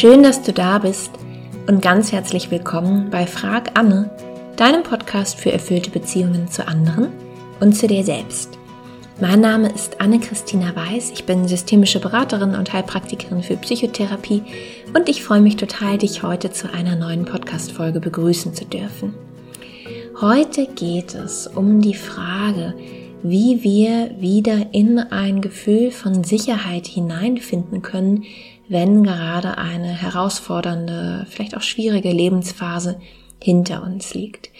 Schön, dass du da bist und ganz herzlich willkommen bei Frag Anne, deinem Podcast für erfüllte Beziehungen zu anderen und zu dir selbst. Mein Name ist Anne-Christina Weiß, ich bin systemische Beraterin und Heilpraktikerin für Psychotherapie und ich freue mich total, dich heute zu einer neuen Podcast-Folge begrüßen zu dürfen. Heute geht es um die Frage, wie wir wieder in ein Gefühl von Sicherheit hineinfinden können, wenn gerade eine herausfordernde, vielleicht auch schwierige Lebensphase hinter uns liegt.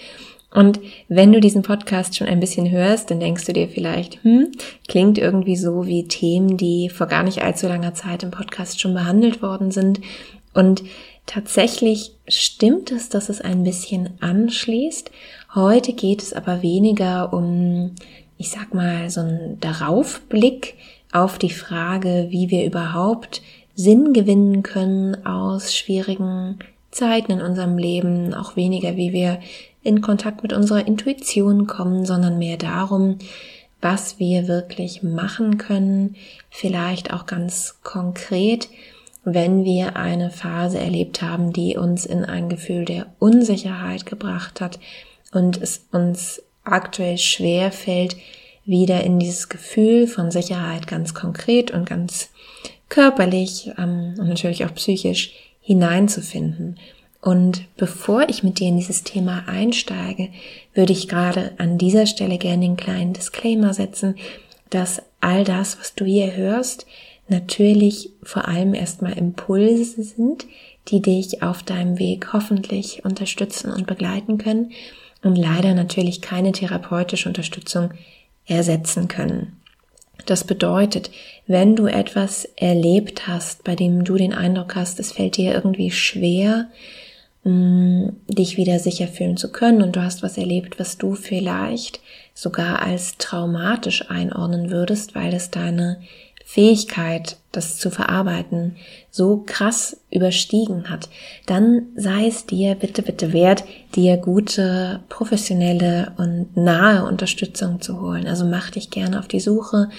Und wenn du diesen Podcast schon ein bisschen hörst, dann denkst du dir vielleicht, hm, klingt irgendwie so wie Themen, die vor gar nicht allzu langer Zeit im Podcast schon behandelt worden sind. Und tatsächlich stimmt es, dass es ein bisschen anschließt. Heute geht es aber weniger um, ich sag mal, so einen Daraufblick auf die Frage, wie wir überhaupt Sinn gewinnen können aus schwierigen Zeiten in unserem Leben, auch weniger, wie wir in Kontakt mit unserer Intuition kommen, sondern mehr darum, was wir wirklich machen können, vielleicht auch ganz konkret, wenn wir eine Phase erlebt haben, die uns in ein Gefühl der Unsicherheit gebracht hat und es uns aktuell schwer fällt, wieder in dieses Gefühl von Sicherheit ganz konkret und ganz körperlich ähm, und natürlich auch psychisch hineinzufinden. Und bevor ich mit dir in dieses Thema einsteige, würde ich gerade an dieser Stelle gerne den kleinen Disclaimer setzen, dass all das, was du hier hörst, natürlich vor allem erstmal Impulse sind, die dich auf deinem Weg hoffentlich unterstützen und begleiten können und leider natürlich keine therapeutische Unterstützung ersetzen können. Das bedeutet, wenn du etwas erlebt hast, bei dem du den Eindruck hast, es fällt dir irgendwie schwer, mm, dich wieder sicher fühlen zu können und du hast was erlebt, was du vielleicht sogar als traumatisch einordnen würdest, weil es deine Fähigkeit, das zu verarbeiten, so krass überstiegen hat, dann sei es dir bitte, bitte wert, dir gute, professionelle und nahe Unterstützung zu holen. Also mach dich gerne auf die Suche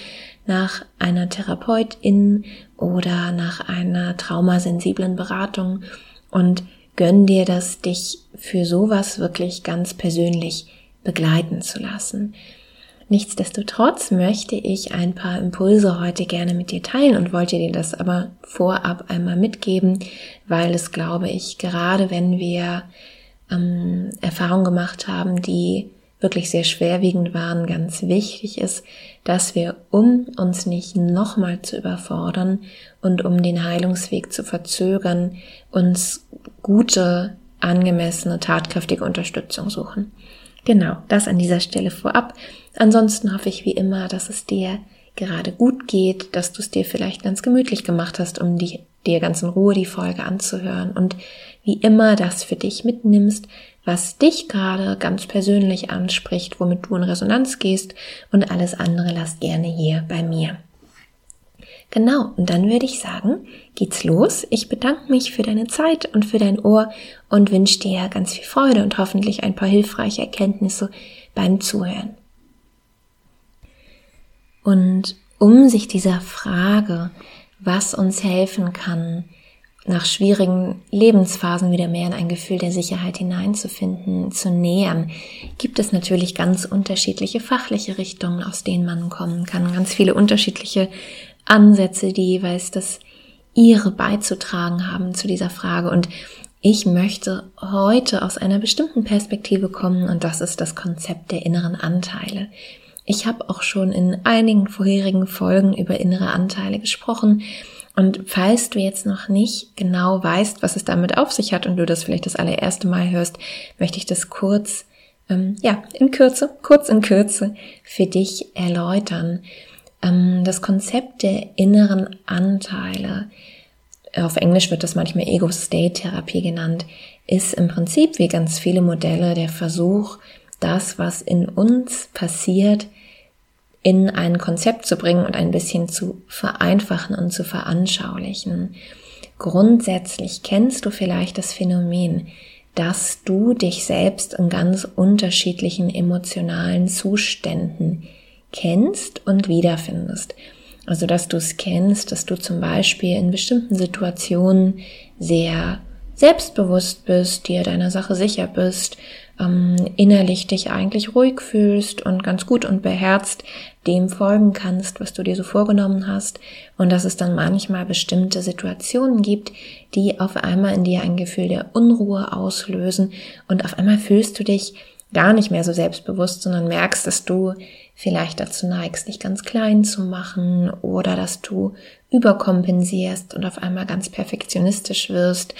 nach einer Therapeutin oder nach einer traumasensiblen Beratung und gönn dir das, dich für sowas wirklich ganz persönlich begleiten zu lassen. Nichtsdestotrotz möchte ich ein paar Impulse heute gerne mit dir teilen und wollte dir das aber vorab einmal mitgeben, weil es, glaube ich, gerade wenn wir ähm, Erfahrungen gemacht haben, die wirklich sehr schwerwiegend waren, ganz wichtig ist, dass wir, um uns nicht nochmal zu überfordern und um den Heilungsweg zu verzögern, uns gute, angemessene, tatkräftige Unterstützung suchen. Genau, das an dieser Stelle vorab. Ansonsten hoffe ich wie immer, dass es dir gerade gut geht, dass du es dir vielleicht ganz gemütlich gemacht hast, um die, dir ganz in Ruhe die Folge anzuhören und wie immer das für dich mitnimmst, was dich gerade ganz persönlich anspricht, womit du in Resonanz gehst und alles andere lass gerne hier bei mir. Genau, und dann würde ich sagen, geht's los. Ich bedanke mich für deine Zeit und für dein Ohr und wünsche dir ganz viel Freude und hoffentlich ein paar hilfreiche Erkenntnisse beim Zuhören. Und um sich dieser Frage, was uns helfen kann, nach schwierigen Lebensphasen wieder mehr in ein Gefühl der Sicherheit hineinzufinden, zu nähern, gibt es natürlich ganz unterschiedliche fachliche Richtungen, aus denen man kommen kann, ganz viele unterschiedliche Ansätze, die jeweils das ihre beizutragen haben zu dieser Frage. Und ich möchte heute aus einer bestimmten Perspektive kommen und das ist das Konzept der inneren Anteile. Ich habe auch schon in einigen vorherigen Folgen über innere Anteile gesprochen. Und falls du jetzt noch nicht genau weißt, was es damit auf sich hat und du das vielleicht das allererste Mal hörst, möchte ich das kurz, ähm, ja, in Kürze, kurz in Kürze für dich erläutern. Ähm, das Konzept der inneren Anteile, auf Englisch wird das manchmal Ego-State-Therapie genannt, ist im Prinzip wie ganz viele Modelle der Versuch, das, was in uns passiert, in ein Konzept zu bringen und ein bisschen zu vereinfachen und zu veranschaulichen. Grundsätzlich kennst du vielleicht das Phänomen, dass du dich selbst in ganz unterschiedlichen emotionalen Zuständen kennst und wiederfindest. Also, dass du es kennst, dass du zum Beispiel in bestimmten Situationen sehr selbstbewusst bist, dir deiner Sache sicher bist, ähm, innerlich dich eigentlich ruhig fühlst und ganz gut und beherzt dem folgen kannst, was du dir so vorgenommen hast. Und dass es dann manchmal bestimmte Situationen gibt, die auf einmal in dir ein Gefühl der Unruhe auslösen. Und auf einmal fühlst du dich gar nicht mehr so selbstbewusst, sondern merkst, dass du vielleicht dazu neigst, dich ganz klein zu machen oder dass du überkompensierst und auf einmal ganz perfektionistisch wirst,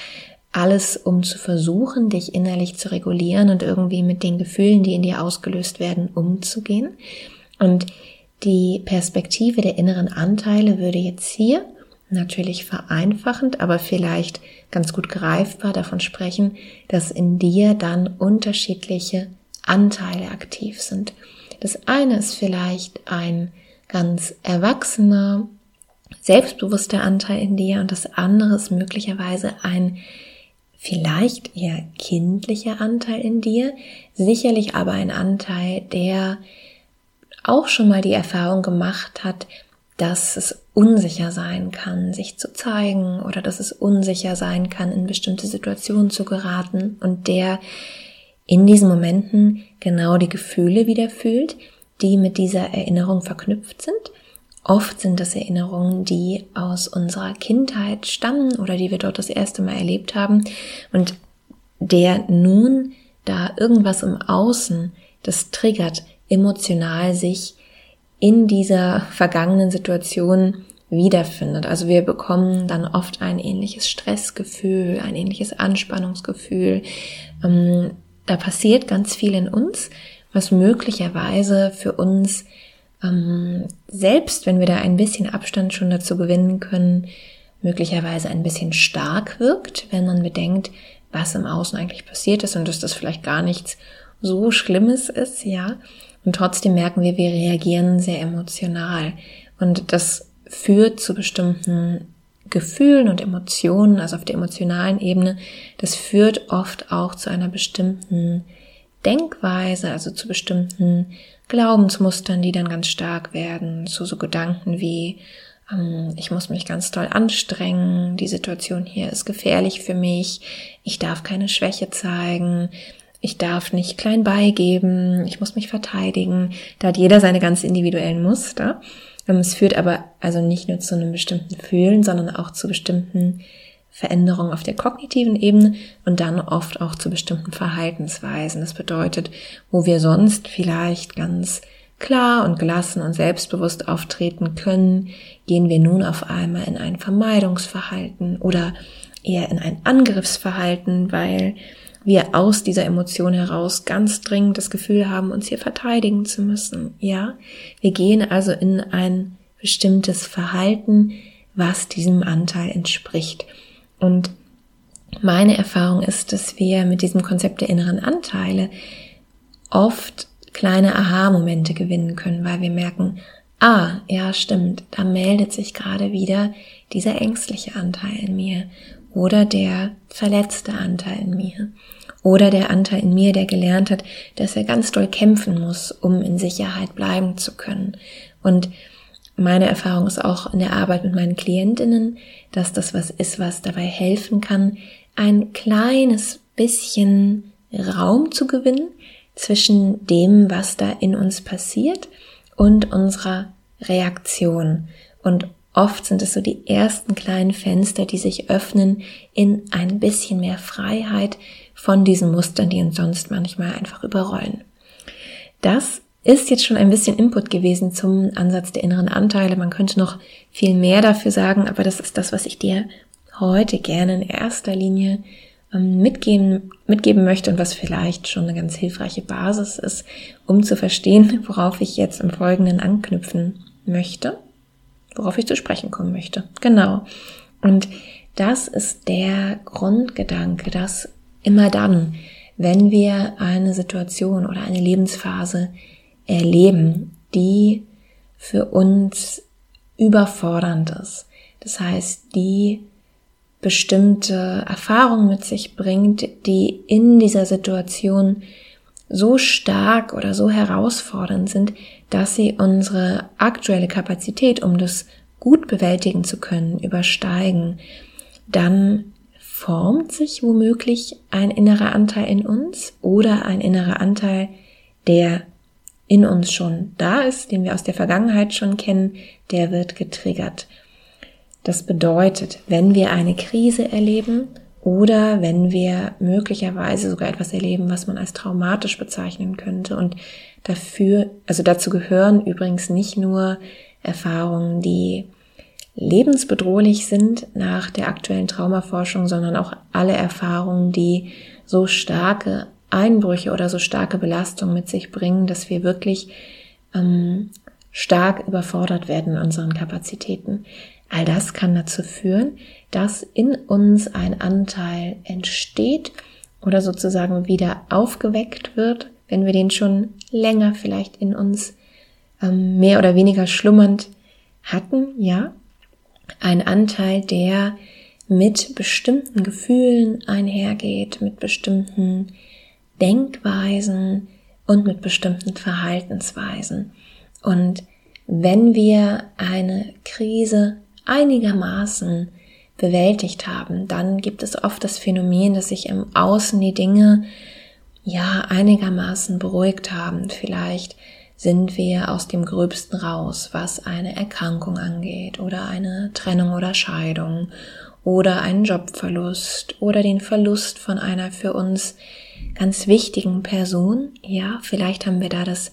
alles, um zu versuchen, dich innerlich zu regulieren und irgendwie mit den Gefühlen, die in dir ausgelöst werden, umzugehen. Und die Perspektive der inneren Anteile würde jetzt hier natürlich vereinfachend, aber vielleicht ganz gut greifbar davon sprechen, dass in dir dann unterschiedliche Anteile aktiv sind. Das eine ist vielleicht ein ganz erwachsener, selbstbewusster Anteil in dir und das andere ist möglicherweise ein vielleicht eher kindlicher Anteil in dir, sicherlich aber ein Anteil, der auch schon mal die Erfahrung gemacht hat, dass es unsicher sein kann, sich zu zeigen oder dass es unsicher sein kann, in bestimmte Situationen zu geraten und der in diesen Momenten genau die Gefühle wieder fühlt, die mit dieser Erinnerung verknüpft sind Oft sind das Erinnerungen, die aus unserer Kindheit stammen oder die wir dort das erste Mal erlebt haben und der nun, da irgendwas im Außen das triggert, emotional sich in dieser vergangenen Situation wiederfindet. Also wir bekommen dann oft ein ähnliches Stressgefühl, ein ähnliches Anspannungsgefühl. Ähm, da passiert ganz viel in uns, was möglicherweise für uns ähm, selbst wenn wir da ein bisschen Abstand schon dazu gewinnen können, möglicherweise ein bisschen stark wirkt, wenn man bedenkt, was im Außen eigentlich passiert ist und dass das vielleicht gar nichts so Schlimmes ist, ja. Und trotzdem merken wir, wir reagieren sehr emotional. Und das führt zu bestimmten Gefühlen und Emotionen, also auf der emotionalen Ebene. Das führt oft auch zu einer bestimmten Denkweise, also zu bestimmten Glaubensmustern, die dann ganz stark werden, zu so Gedanken wie, ähm, ich muss mich ganz toll anstrengen, die Situation hier ist gefährlich für mich, ich darf keine Schwäche zeigen, ich darf nicht klein beigeben, ich muss mich verteidigen. Da hat jeder seine ganz individuellen Muster. Ähm, es führt aber also nicht nur zu einem bestimmten Fühlen, sondern auch zu bestimmten Veränderungen auf der kognitiven Ebene und dann oft auch zu bestimmten Verhaltensweisen. Das bedeutet, wo wir sonst vielleicht ganz klar und gelassen und selbstbewusst auftreten können, gehen wir nun auf einmal in ein Vermeidungsverhalten oder eher in ein Angriffsverhalten, weil wir aus dieser Emotion heraus ganz dringend das Gefühl haben, uns hier verteidigen zu müssen. Ja, wir gehen also in ein bestimmtes Verhalten, was diesem Anteil entspricht. Und meine Erfahrung ist, dass wir mit diesem Konzept der inneren Anteile oft kleine Aha-Momente gewinnen können, weil wir merken, ah, ja, stimmt, da meldet sich gerade wieder dieser ängstliche Anteil in mir oder der verletzte Anteil in mir oder der Anteil in mir, der gelernt hat, dass er ganz doll kämpfen muss, um in Sicherheit bleiben zu können. Und meine Erfahrung ist auch in der Arbeit mit meinen Klientinnen, dass das was ist, was dabei helfen kann, ein kleines bisschen Raum zu gewinnen zwischen dem, was da in uns passiert und unserer Reaktion. Und oft sind es so die ersten kleinen Fenster, die sich öffnen in ein bisschen mehr Freiheit von diesen Mustern, die uns sonst manchmal einfach überrollen. Das ist jetzt schon ein bisschen Input gewesen zum Ansatz der inneren Anteile. Man könnte noch viel mehr dafür sagen, aber das ist das, was ich dir heute gerne in erster Linie ähm, mitgeben, mitgeben möchte und was vielleicht schon eine ganz hilfreiche Basis ist, um zu verstehen, worauf ich jetzt im Folgenden anknüpfen möchte, worauf ich zu sprechen kommen möchte. Genau. Und das ist der Grundgedanke, dass immer dann, wenn wir eine Situation oder eine Lebensphase erleben, die für uns überfordernd ist. Das heißt, die bestimmte Erfahrungen mit sich bringt, die in dieser Situation so stark oder so herausfordernd sind, dass sie unsere aktuelle Kapazität, um das gut bewältigen zu können, übersteigen, dann formt sich womöglich ein innerer Anteil in uns oder ein innerer Anteil, der in uns schon da ist, den wir aus der Vergangenheit schon kennen, der wird getriggert. Das bedeutet, wenn wir eine Krise erleben oder wenn wir möglicherweise sogar etwas erleben, was man als traumatisch bezeichnen könnte und dafür, also dazu gehören übrigens nicht nur Erfahrungen, die lebensbedrohlich sind nach der aktuellen Traumaforschung, sondern auch alle Erfahrungen, die so starke Einbrüche oder so starke Belastungen mit sich bringen, dass wir wirklich ähm, stark überfordert werden in unseren Kapazitäten. All das kann dazu führen, dass in uns ein Anteil entsteht oder sozusagen wieder aufgeweckt wird, wenn wir den schon länger vielleicht in uns ähm, mehr oder weniger schlummernd hatten, ja. Ein Anteil, der mit bestimmten Gefühlen einhergeht, mit bestimmten Denkweisen und mit bestimmten Verhaltensweisen. Und wenn wir eine Krise einigermaßen bewältigt haben, dann gibt es oft das Phänomen, dass sich im Außen die Dinge ja einigermaßen beruhigt haben. Vielleicht sind wir aus dem Gröbsten raus, was eine Erkrankung angeht oder eine Trennung oder Scheidung oder einen Jobverlust oder den Verlust von einer für uns ganz wichtigen Person. Ja, vielleicht haben wir da das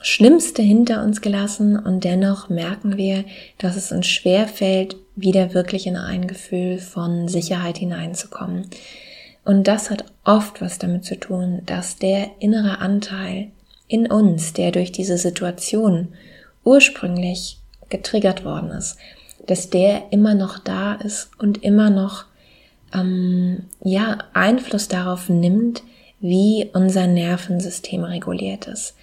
Schlimmste hinter uns gelassen und dennoch merken wir, dass es uns schwer fällt, wieder wirklich in ein Gefühl von Sicherheit hineinzukommen. Und das hat oft was damit zu tun, dass der innere Anteil in uns, der durch diese Situation ursprünglich getriggert worden ist, dass der immer noch da ist und immer noch ähm, ja Einfluss darauf nimmt, wie unser Nervensystem reguliert ist.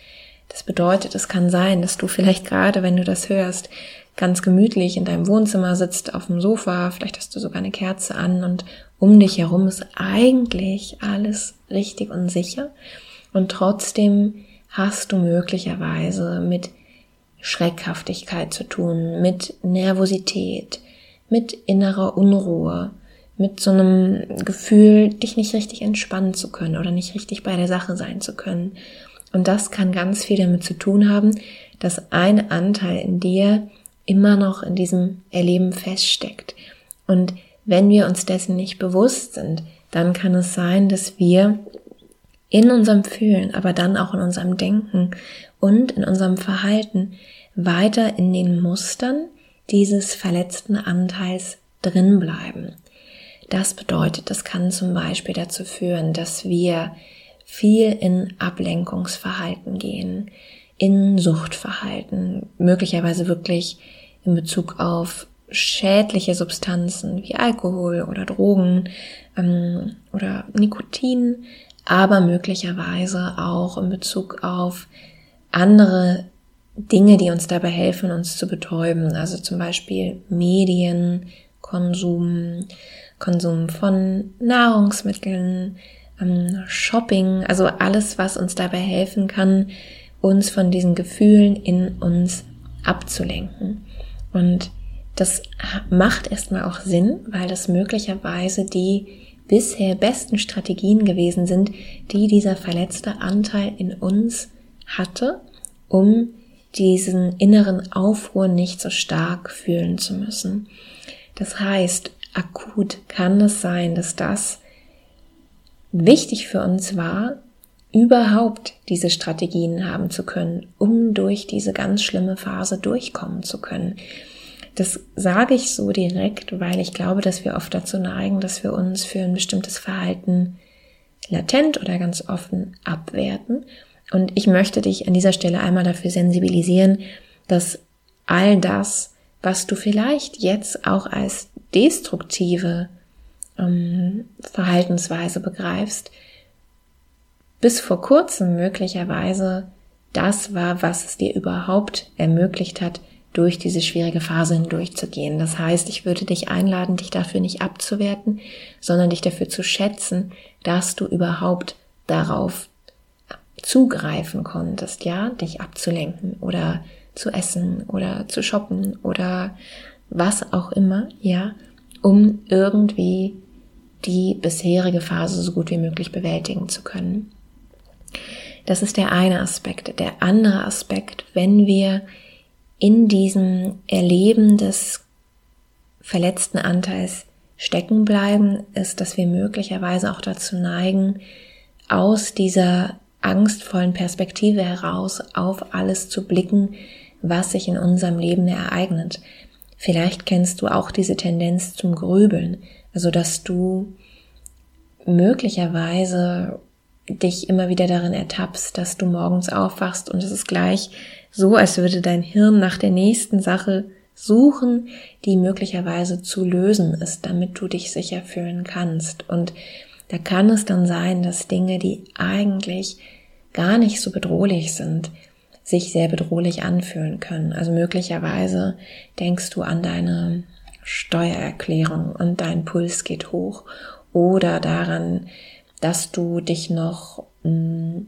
Das bedeutet, es kann sein, dass du vielleicht gerade, wenn du das hörst, ganz gemütlich in deinem Wohnzimmer sitzt, auf dem Sofa, vielleicht hast du sogar eine Kerze an und um dich herum ist eigentlich alles richtig und sicher und trotzdem hast du möglicherweise mit Schreckhaftigkeit zu tun, mit Nervosität, mit innerer Unruhe, mit so einem Gefühl, dich nicht richtig entspannen zu können oder nicht richtig bei der Sache sein zu können. Und das kann ganz viel damit zu tun haben, dass ein Anteil in dir immer noch in diesem Erleben feststeckt. Und wenn wir uns dessen nicht bewusst sind, dann kann es sein, dass wir in unserem Fühlen, aber dann auch in unserem Denken und in unserem Verhalten weiter in den Mustern dieses verletzten Anteils drin bleiben. Das bedeutet, das kann zum Beispiel dazu führen, dass wir viel in Ablenkungsverhalten gehen, in Suchtverhalten, möglicherweise wirklich in Bezug auf schädliche Substanzen wie Alkohol oder Drogen ähm, oder Nikotin, aber möglicherweise auch in Bezug auf andere Dinge, die uns dabei helfen, uns zu betäuben. Also zum Beispiel Medien, Konsum, von Nahrungsmitteln, ähm, Shopping, also alles, was uns dabei helfen kann, uns von diesen Gefühlen in uns abzulenken. Und das macht erstmal auch Sinn, weil das möglicherweise die bisher besten Strategien gewesen sind, die dieser verletzte Anteil in uns hatte, um diesen inneren Aufruhr nicht so stark fühlen zu müssen. Das heißt, akut kann es sein, dass das wichtig für uns war, überhaupt diese Strategien haben zu können, um durch diese ganz schlimme Phase durchkommen zu können. Das sage ich so direkt, weil ich glaube, dass wir oft dazu neigen, dass wir uns für ein bestimmtes Verhalten latent oder ganz offen abwerten. Und ich möchte dich an dieser Stelle einmal dafür sensibilisieren, dass all das, was du vielleicht jetzt auch als destruktive ähm, Verhaltensweise begreifst, bis vor kurzem möglicherweise das war, was es dir überhaupt ermöglicht hat, durch diese schwierige Phase hindurchzugehen. Das heißt, ich würde dich einladen, dich dafür nicht abzuwerten, sondern dich dafür zu schätzen, dass du überhaupt darauf zugreifen konntest, ja, dich abzulenken oder zu essen oder zu shoppen oder was auch immer, ja, um irgendwie die bisherige Phase so gut wie möglich bewältigen zu können. Das ist der eine Aspekt. Der andere Aspekt, wenn wir in diesem Erleben des verletzten Anteils stecken bleiben, ist, dass wir möglicherweise auch dazu neigen, aus dieser angstvollen Perspektive heraus auf alles zu blicken, was sich in unserem Leben ereignet. Vielleicht kennst du auch diese Tendenz zum Grübeln, also dass du möglicherweise dich immer wieder darin ertappst, dass du morgens aufwachst und es ist gleich so, als würde dein Hirn nach der nächsten Sache suchen, die möglicherweise zu lösen ist, damit du dich sicher fühlen kannst. Und da kann es dann sein, dass Dinge, die eigentlich gar nicht so bedrohlich sind, sich sehr bedrohlich anfühlen können. Also möglicherweise denkst du an deine Steuererklärung und dein Puls geht hoch oder daran, dass du dich noch mm,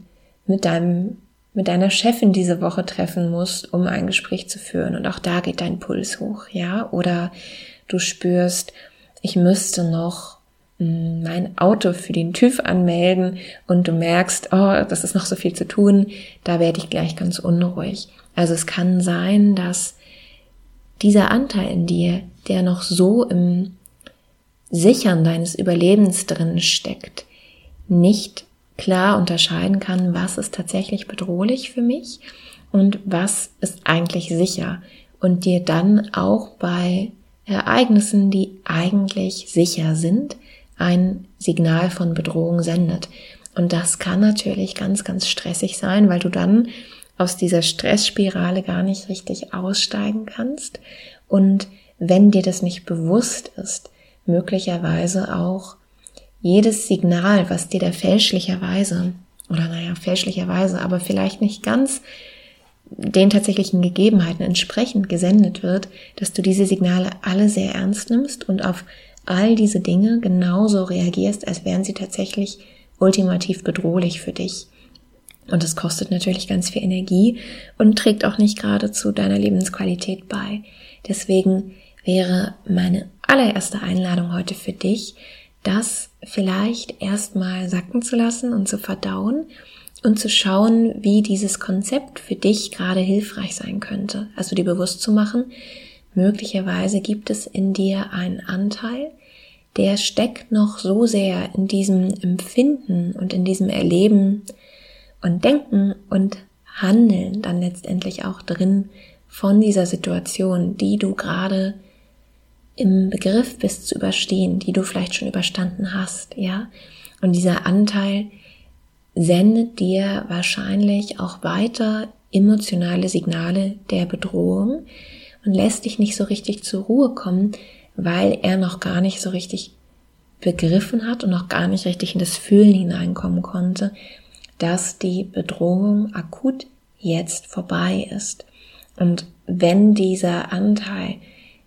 mit deinem mit deiner Chefin diese Woche treffen musst, um ein Gespräch zu führen und auch da geht dein Puls hoch, ja? Oder du spürst, ich müsste noch mein Auto für den TÜV anmelden und du merkst, oh, das ist noch so viel zu tun, da werde ich gleich ganz unruhig. Also es kann sein, dass dieser Anteil in dir, der noch so im Sichern deines Überlebens drin steckt, nicht klar unterscheiden kann, was ist tatsächlich bedrohlich für mich und was ist eigentlich sicher und dir dann auch bei Ereignissen, die eigentlich sicher sind, ein Signal von Bedrohung sendet. Und das kann natürlich ganz, ganz stressig sein, weil du dann aus dieser Stressspirale gar nicht richtig aussteigen kannst. Und wenn dir das nicht bewusst ist, möglicherweise auch jedes Signal, was dir da fälschlicherweise, oder naja, fälschlicherweise, aber vielleicht nicht ganz den tatsächlichen Gegebenheiten entsprechend gesendet wird, dass du diese Signale alle sehr ernst nimmst und auf all diese Dinge genauso reagierst, als wären sie tatsächlich ultimativ bedrohlich für dich. Und das kostet natürlich ganz viel Energie und trägt auch nicht gerade zu deiner Lebensqualität bei. Deswegen wäre meine allererste Einladung heute für dich, das vielleicht erstmal sacken zu lassen und zu verdauen und zu schauen, wie dieses Konzept für dich gerade hilfreich sein könnte. Also dir bewusst zu machen, möglicherweise gibt es in dir einen Anteil, der steckt noch so sehr in diesem Empfinden und in diesem Erleben und Denken und Handeln dann letztendlich auch drin von dieser Situation, die du gerade im Begriff bist zu überstehen, die du vielleicht schon überstanden hast, ja. Und dieser Anteil sendet dir wahrscheinlich auch weiter emotionale Signale der Bedrohung und lässt dich nicht so richtig zur Ruhe kommen, weil er noch gar nicht so richtig begriffen hat und noch gar nicht richtig in das Fühlen hineinkommen konnte, dass die Bedrohung akut jetzt vorbei ist. Und wenn dieser Anteil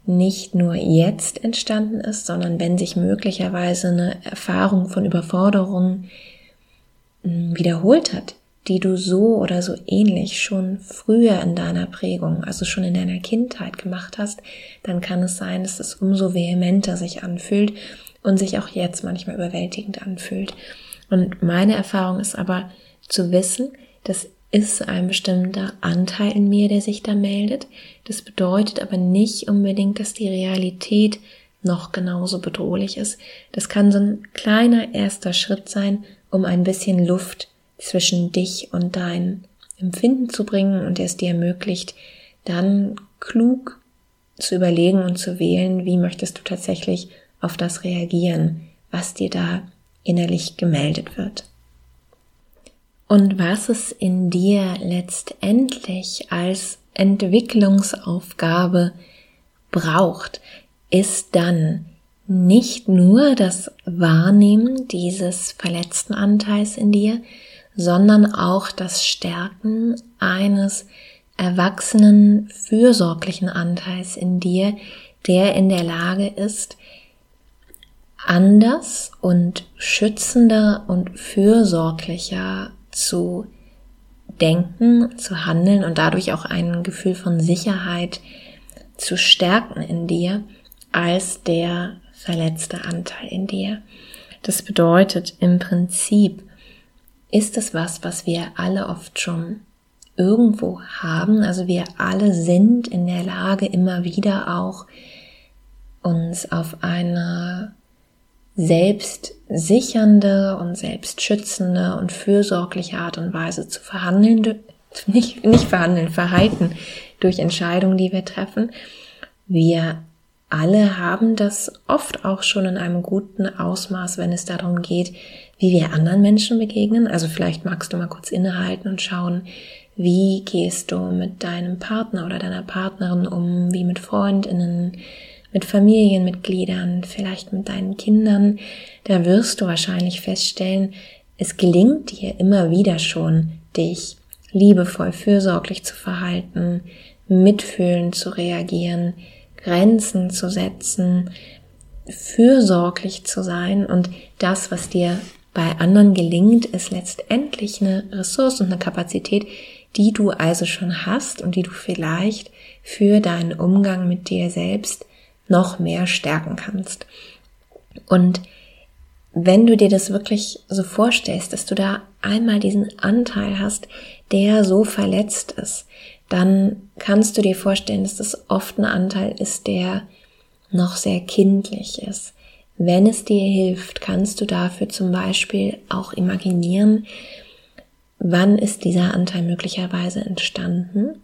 nicht nur jetzt entstanden ist, sondern wenn sich möglicherweise eine Erfahrung von Überforderung hm, wiederholt hat, die du so oder so ähnlich schon früher in deiner Prägung, also schon in deiner Kindheit gemacht hast, dann kann es sein, dass es umso vehementer sich anfühlt und sich auch jetzt manchmal überwältigend anfühlt. Und meine Erfahrung ist aber zu wissen, dass ist ein bestimmter Anteil in mir, der sich da meldet. Das bedeutet aber nicht unbedingt, dass die Realität noch genauso bedrohlich ist. Das kann so ein kleiner erster Schritt sein, um ein bisschen Luft zwischen dich und dein Empfinden zu bringen und es dir ermöglicht, dann klug zu überlegen und zu wählen, wie möchtest du tatsächlich auf das reagieren, was dir da innerlich gemeldet wird. Und was es in dir letztendlich als Entwicklungsaufgabe braucht, ist dann nicht nur das Wahrnehmen dieses verletzten Anteils in dir, sondern auch das Stärken eines erwachsenen, fürsorglichen Anteils in dir, der in der Lage ist, anders und schützender und fürsorglicher zu denken, zu handeln und dadurch auch ein Gefühl von Sicherheit zu stärken in dir als der verletzte Anteil in dir. Das bedeutet im Prinzip, ist es was, was wir alle oft schon irgendwo haben. Also wir alle sind in der Lage, immer wieder auch uns auf eine selbstsichernde und selbstschützende und fürsorgliche Art und Weise zu verhandeln, nicht, nicht verhandeln, verhalten durch Entscheidungen, die wir treffen. Wir alle haben das oft auch schon in einem guten Ausmaß, wenn es darum geht, wie wir anderen Menschen begegnen. Also vielleicht magst du mal kurz innehalten und schauen, wie gehst du mit deinem Partner oder deiner Partnerin um, wie mit Freundinnen, mit Familienmitgliedern, vielleicht mit deinen Kindern. Da wirst du wahrscheinlich feststellen, es gelingt dir immer wieder schon, dich liebevoll, fürsorglich zu verhalten, mitfühlend zu reagieren, Grenzen zu setzen, fürsorglich zu sein und das, was dir bei anderen gelingt, ist letztendlich eine Ressource und eine Kapazität, die du also schon hast und die du vielleicht für deinen Umgang mit dir selbst noch mehr stärken kannst. Und wenn du dir das wirklich so vorstellst, dass du da einmal diesen Anteil hast, der so verletzt ist, dann kannst du dir vorstellen, dass das oft ein Anteil ist, der noch sehr kindlich ist. Wenn es dir hilft, kannst du dafür zum Beispiel auch imaginieren, wann ist dieser Anteil möglicherweise entstanden.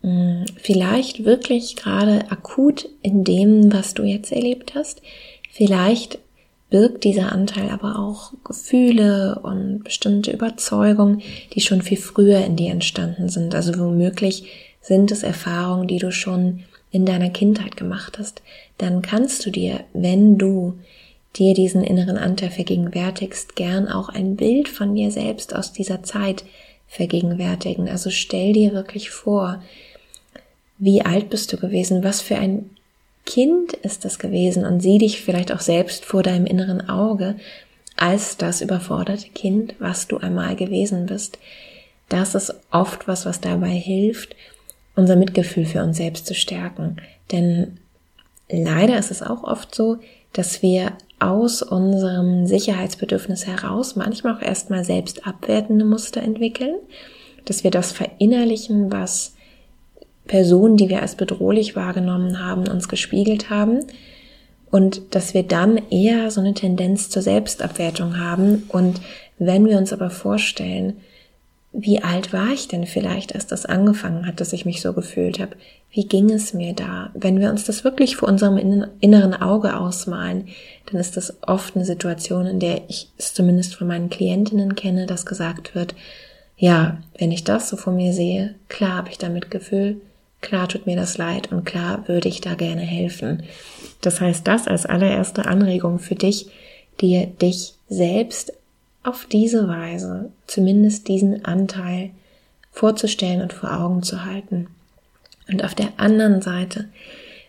Hm, vielleicht wirklich gerade akut in dem, was du jetzt erlebt hast. Vielleicht birgt dieser Anteil aber auch Gefühle und bestimmte Überzeugungen, die schon viel früher in dir entstanden sind. Also womöglich sind es Erfahrungen, die du schon in deiner Kindheit gemacht hast. Dann kannst du dir, wenn du dir diesen inneren Anteil vergegenwärtigst, gern auch ein Bild von dir selbst aus dieser Zeit vergegenwärtigen. Also stell dir wirklich vor, wie alt bist du gewesen, was für ein Kind ist das gewesen und sieh dich vielleicht auch selbst vor deinem inneren Auge als das überforderte Kind, was du einmal gewesen bist. Das ist oft was, was dabei hilft, unser Mitgefühl für uns selbst zu stärken. Denn leider ist es auch oft so, dass wir aus unserem Sicherheitsbedürfnis heraus manchmal auch erstmal selbst abwertende Muster entwickeln, dass wir das verinnerlichen, was Personen, die wir als bedrohlich wahrgenommen haben, uns gespiegelt haben und dass wir dann eher so eine Tendenz zur Selbstabwertung haben und wenn wir uns aber vorstellen, wie alt war ich denn vielleicht, als das angefangen hat, dass ich mich so gefühlt habe? Wie ging es mir da? Wenn wir uns das wirklich vor unserem inneren Auge ausmalen, dann ist das oft eine Situation, in der ich es zumindest von meinen Klientinnen kenne, dass gesagt wird, ja, wenn ich das so vor mir sehe, klar habe ich damit Gefühl, klar tut mir das leid und klar würde ich da gerne helfen. Das heißt, das als allererste Anregung für dich, dir dich selbst auf diese Weise zumindest diesen Anteil vorzustellen und vor Augen zu halten. Und auf der anderen Seite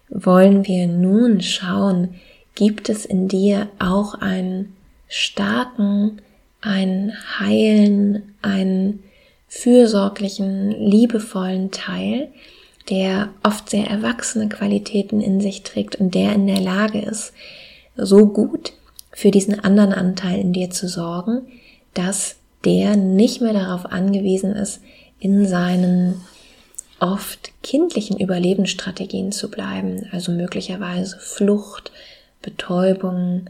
wollen wir nun schauen, gibt es in dir auch einen starken, einen heilen, einen fürsorglichen, liebevollen Teil, der oft sehr erwachsene Qualitäten in sich trägt und der in der Lage ist, so gut für diesen anderen Anteil in dir zu sorgen, dass der nicht mehr darauf angewiesen ist, in seinen oft kindlichen Überlebensstrategien zu bleiben, also möglicherweise Flucht, Betäubung,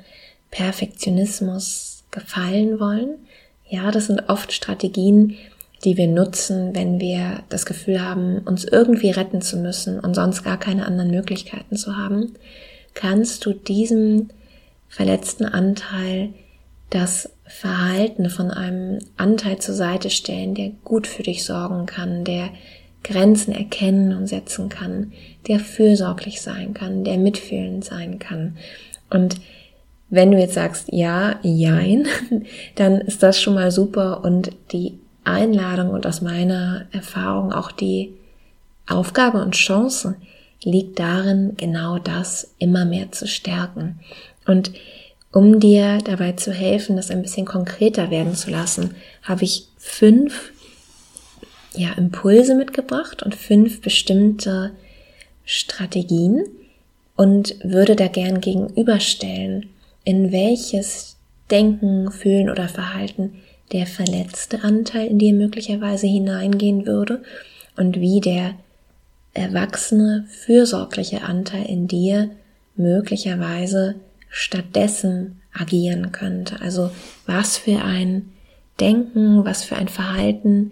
Perfektionismus gefallen wollen. Ja, das sind oft Strategien, die wir nutzen, wenn wir das Gefühl haben, uns irgendwie retten zu müssen und sonst gar keine anderen Möglichkeiten zu haben, kannst du diesem verletzten Anteil das Verhalten von einem Anteil zur Seite stellen, der gut für dich sorgen kann, der Grenzen erkennen und setzen kann, der fürsorglich sein kann, der mitfühlend sein kann. Und wenn du jetzt sagst, ja, jein, dann ist das schon mal super und die Einladung und aus meiner Erfahrung auch die Aufgabe und Chance liegt darin, genau das immer mehr zu stärken. Und um dir dabei zu helfen, das ein bisschen konkreter werden zu lassen, habe ich fünf ja, Impulse mitgebracht und fünf bestimmte Strategien und würde da gern gegenüberstellen, in welches Denken, Fühlen oder Verhalten der verletzte Anteil in dir möglicherweise hineingehen würde und wie der erwachsene, fürsorgliche Anteil in dir möglicherweise stattdessen agieren könnte. Also was für ein Denken, was für ein Verhalten,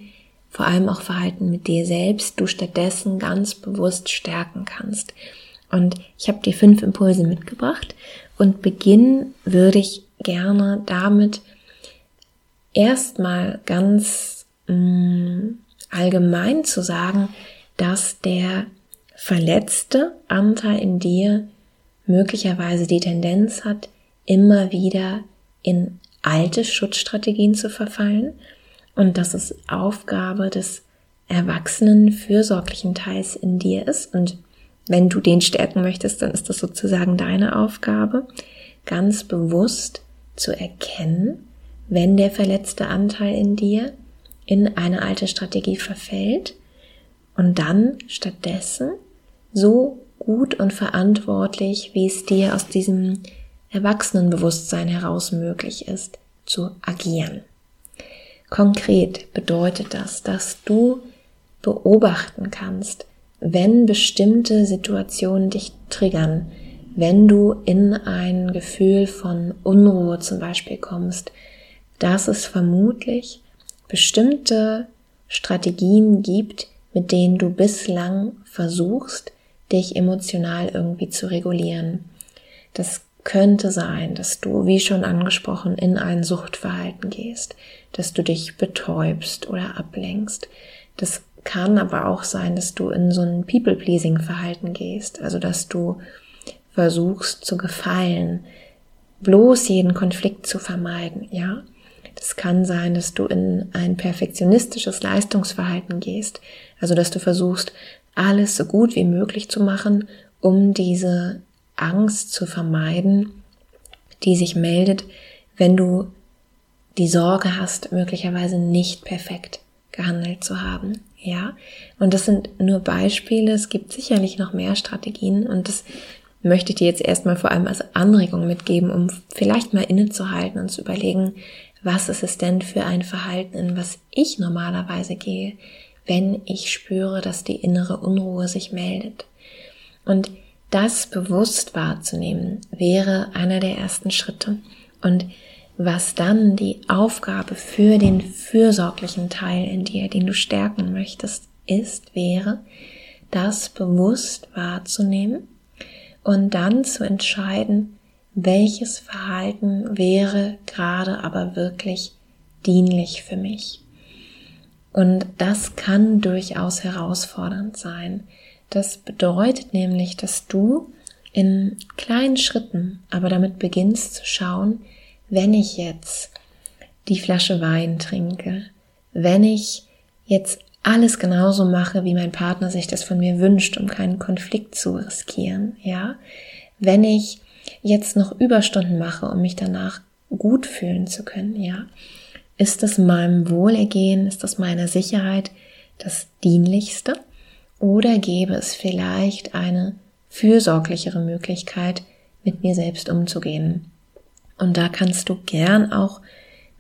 vor allem auch Verhalten mit dir selbst, du stattdessen ganz bewusst stärken kannst. Und ich habe dir fünf Impulse mitgebracht und beginnen würde ich gerne damit erstmal ganz mh, mm, allgemein zu sagen, dass der verletzte Anteil in dir möglicherweise die Tendenz hat, immer wieder in alte Schutzstrategien zu verfallen. Und dass es Aufgabe des erwachsenen, fürsorglichen Teils in dir ist. Und wenn du den stärken möchtest, dann ist das sozusagen deine Aufgabe, ganz bewusst zu erkennen, wenn der verletzte Anteil in dir in eine alte Strategie verfällt. Und dann stattdessen so gut und verantwortlich, wie es dir aus diesem Erwachsenenbewusstsein heraus möglich ist, zu agieren. Konkret bedeutet das, dass du beobachten kannst, wenn bestimmte Situationen dich triggern, wenn du in ein Gefühl von Unruhe zum Beispiel kommst, dass es vermutlich bestimmte Strategien gibt, mit denen du bislang versuchst, dich emotional irgendwie zu regulieren. Das könnte sein, dass du, wie schon angesprochen, in ein Suchtverhalten gehst, dass du dich betäubst oder ablenkst. Das kann aber auch sein, dass du in so ein People-Pleasing-Verhalten gehst, also dass du versuchst zu gefallen, bloß jeden Konflikt zu vermeiden, ja? Das kann sein, dass du in ein perfektionistisches Leistungsverhalten gehst, also dass du versuchst, alles so gut wie möglich zu machen, um diese Angst zu vermeiden, die sich meldet, wenn du die Sorge hast, möglicherweise nicht perfekt gehandelt zu haben. Ja, und das sind nur Beispiele. Es gibt sicherlich noch mehr Strategien und das möchte ich dir jetzt erstmal vor allem als Anregung mitgeben, um vielleicht mal innezuhalten und zu überlegen, was ist es denn für ein Verhalten, in was ich normalerweise gehe, wenn ich spüre, dass die innere Unruhe sich meldet. Und das bewusst wahrzunehmen, wäre einer der ersten Schritte. Und was dann die Aufgabe für den fürsorglichen Teil in dir, den du stärken möchtest, ist, wäre, das bewusst wahrzunehmen und dann zu entscheiden, welches Verhalten wäre gerade aber wirklich dienlich für mich. Und das kann durchaus herausfordernd sein. Das bedeutet nämlich, dass du in kleinen Schritten aber damit beginnst zu schauen, wenn ich jetzt die Flasche Wein trinke, wenn ich jetzt alles genauso mache, wie mein Partner sich das von mir wünscht, um keinen Konflikt zu riskieren, ja, wenn ich jetzt noch Überstunden mache, um mich danach gut fühlen zu können, ja? Ist das meinem Wohlergehen, ist das meiner Sicherheit das Dienlichste? Oder gäbe es vielleicht eine fürsorglichere Möglichkeit, mit mir selbst umzugehen? Und da kannst du gern auch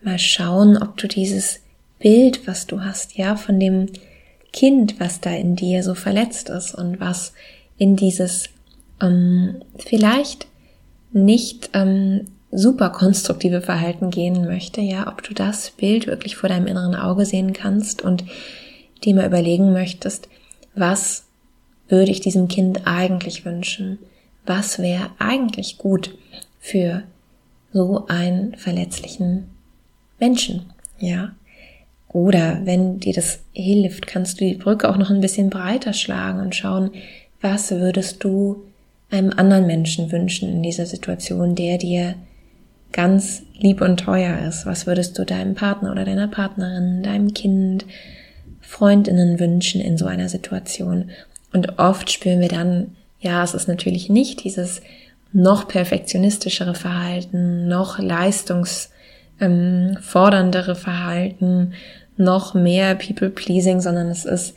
mal schauen, ob du dieses Bild, was du hast, ja, von dem Kind, was da in dir so verletzt ist und was in dieses ähm, vielleicht nicht ähm, super konstruktive Verhalten gehen möchte, ja, ob du das Bild wirklich vor deinem inneren Auge sehen kannst und dir mal überlegen möchtest, was würde ich diesem Kind eigentlich wünschen? Was wäre eigentlich gut für so einen verletzlichen Menschen, ja? Oder wenn dir das hilft, kannst du die Brücke auch noch ein bisschen breiter schlagen und schauen, was würdest du einem anderen Menschen wünschen in dieser Situation, der dir ganz lieb und teuer ist? Was würdest du deinem Partner oder deiner Partnerin, deinem Kind, Freundinnen wünschen in so einer Situation? Und oft spüren wir dann, ja, es ist natürlich nicht dieses noch perfektionistischere Verhalten, noch leistungsforderndere ähm, Verhalten, noch mehr People-Pleasing, sondern es ist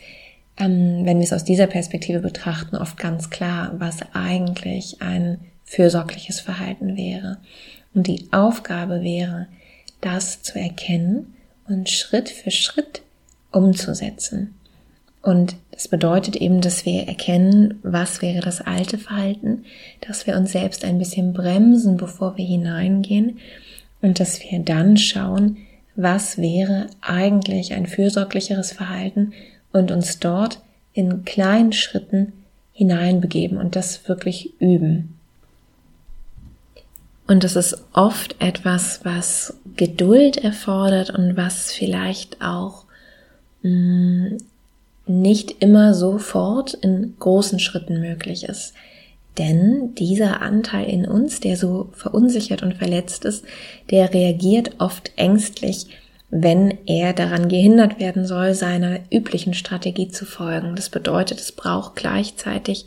ähm, wenn wir es aus dieser Perspektive betrachten, oft ganz klar, was eigentlich ein fürsorgliches Verhalten wäre. Und die Aufgabe wäre, das zu erkennen und Schritt für Schritt umzusetzen. Und das bedeutet eben, dass wir erkennen, was wäre das alte Verhalten, dass wir uns selbst ein bisschen bremsen, bevor wir hineingehen und dass wir dann schauen, was wäre eigentlich ein fürsorglicheres Verhalten und uns dort in kleinen Schritten hineinbegeben und das wirklich üben. Und das ist oft etwas, was Geduld erfordert und was vielleicht auch mm, nicht immer sofort in großen Schritten möglich ist. Denn dieser Anteil in uns, der so verunsichert und verletzt ist, der reagiert oft ängstlich, wenn er daran gehindert werden soll, seiner üblichen Strategie zu folgen. Das bedeutet, es braucht gleichzeitig,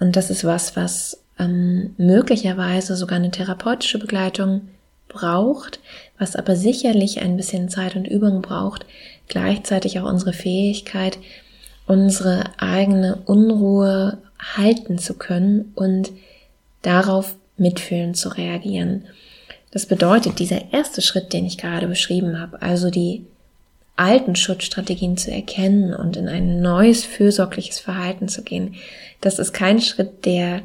und das ist was, was ähm, möglicherweise sogar eine therapeutische Begleitung braucht, was aber sicherlich ein bisschen Zeit und Übung braucht, gleichzeitig auch unsere Fähigkeit, unsere eigene Unruhe halten zu können und darauf mitfühlen zu reagieren. Das bedeutet, dieser erste Schritt, den ich gerade beschrieben habe, also die alten Schutzstrategien zu erkennen und in ein neues fürsorgliches Verhalten zu gehen, das ist kein Schritt, der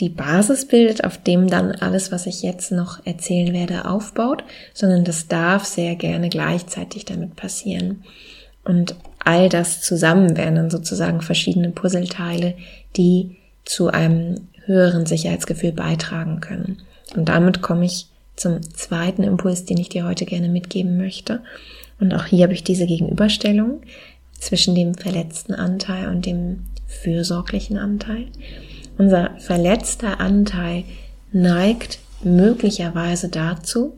die Basis bildet, auf dem dann alles, was ich jetzt noch erzählen werde, aufbaut, sondern das darf sehr gerne gleichzeitig damit passieren. Und all das zusammen wären dann sozusagen verschiedene Puzzleteile, die zu einem höheren Sicherheitsgefühl beitragen können. Und damit komme ich zum zweiten Impuls, den ich dir heute gerne mitgeben möchte. Und auch hier habe ich diese Gegenüberstellung zwischen dem verletzten Anteil und dem fürsorglichen Anteil. Unser verletzter Anteil neigt möglicherweise dazu,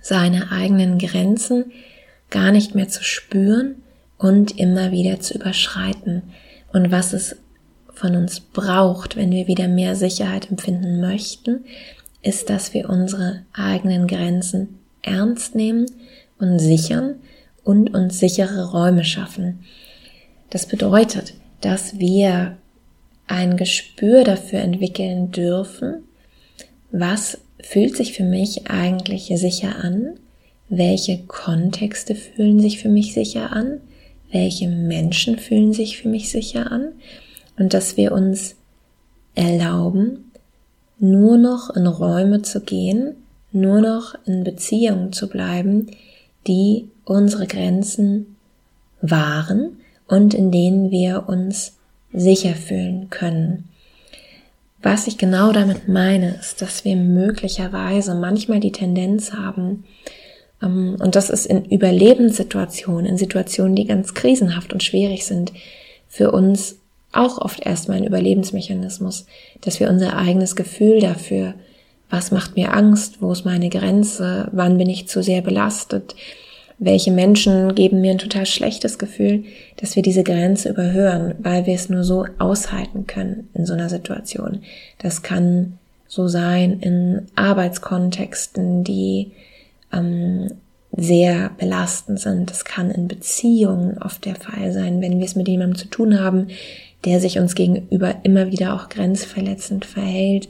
seine eigenen Grenzen gar nicht mehr zu spüren und immer wieder zu überschreiten. Und was es von uns braucht, wenn wir wieder mehr Sicherheit empfinden möchten, ist, dass wir unsere eigenen Grenzen ernst nehmen und sichern und uns sichere Räume schaffen. Das bedeutet, dass wir ein Gespür dafür entwickeln dürfen, was fühlt sich für mich eigentlich sicher an, welche Kontexte fühlen sich für mich sicher an, welche Menschen fühlen sich für mich sicher an? Und dass wir uns erlauben, nur noch in Räume zu gehen, nur noch in Beziehungen zu bleiben, die unsere Grenzen wahren und in denen wir uns sicher fühlen können. Was ich genau damit meine, ist, dass wir möglicherweise manchmal die Tendenz haben, ähm, und das ist in Überlebenssituationen, in Situationen, die ganz krisenhaft und schwierig sind, für uns auch oft erstmal ein Überlebensmechanismus, dass wir unser eigenes Gefühl dafür, was macht mir Angst, wo ist meine Grenze, wann bin ich zu sehr belastet, welche Menschen geben mir ein total schlechtes Gefühl, dass wir diese Grenze überhören, weil wir es nur so aushalten können in so einer Situation. Das kann so sein in Arbeitskontexten, die ähm, sehr belastend sind. Das kann in Beziehungen oft der Fall sein, wenn wir es mit jemandem zu tun haben, der sich uns gegenüber immer wieder auch grenzverletzend verhält.